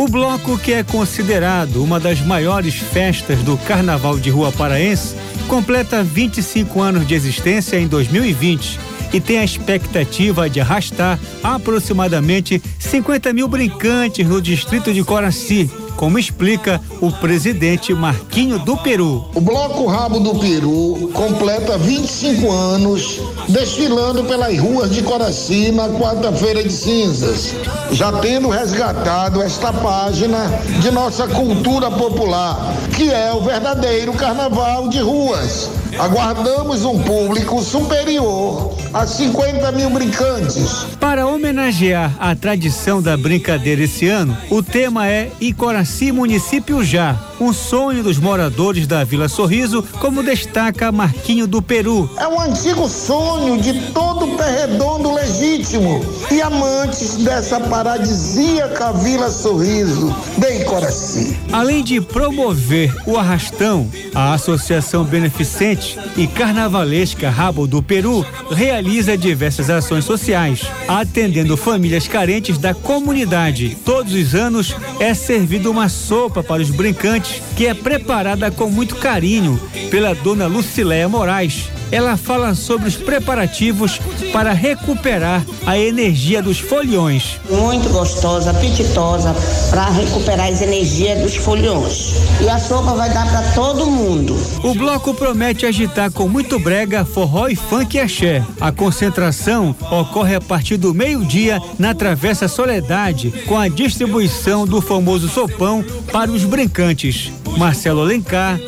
O bloco, que é considerado uma das maiores festas do Carnaval de Rua Paraense, completa 25 anos de existência em 2020 e tem a expectativa de arrastar aproximadamente 50 mil brincantes no distrito de Coraci, como explica o presidente Marquinho do Peru. O Bloco Rabo do Peru completa 25 anos desfilando pelas ruas de Coraci na quarta-feira de cinzas, já tendo resgatado esta página de nossa cultura popular, que é o verdadeiro carnaval de ruas. Aguardamos um público superior a 50 mil brincantes. Para homenagear a tradição da brincadeira esse ano, o tema é Icoraci Município Já, um sonho dos moradores da Vila Sorriso, como destaca Marquinho do Peru. É um antigo sonho de todo pé redondo legítimo e amantes dessa paradisíaca Vila Sorriso de Icoraci. Além de promover o arrastão, a Associação Beneficente e Carnavalesca Rabo do Peru realiza diversas ações sociais, atendendo famílias carentes da comunidade. Todos os anos é servida uma sopa para os brincantes, que é preparada com muito carinho pela dona Luciléia Moraes. Ela fala sobre os preparativos para recuperar a energia dos foliões. Muito gostosa, apetitosa, para recuperar as energias dos foliões. E a sopa vai dar para todo mundo. O bloco promete agitar com muito brega, forró e funk e axé. A concentração ocorre a partir do meio-dia na Travessa Soledade, com a distribuição do famoso sopão para os brincantes. Marcelo Alencar,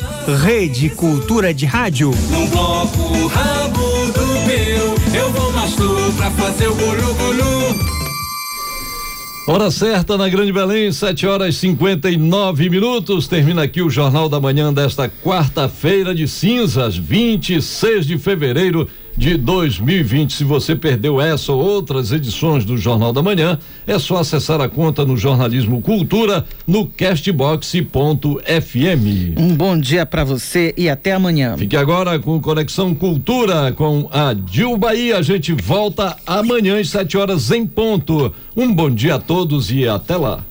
Rede Cultura de Rádio. Num bloco rabo do peru, eu vou mais tu pra fazer o gulu gulu. Hora certa na Grande Belém, 7 horas 59 minutos. Termina aqui o Jornal da Manhã desta quarta-feira de cinzas, 26 de fevereiro de 2020. Se você perdeu essa ou outras edições do Jornal da Manhã, é só acessar a conta no Jornalismo Cultura no castbox.fm. Um bom dia para você e até amanhã. Fique agora com Conexão Cultura com a Dil Bahia. A gente volta amanhã às 7 horas em ponto. Um bom dia a todos e até lá.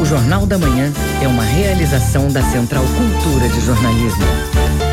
O Jornal da Manhã é uma realização da Central Cultura de Jornalismo.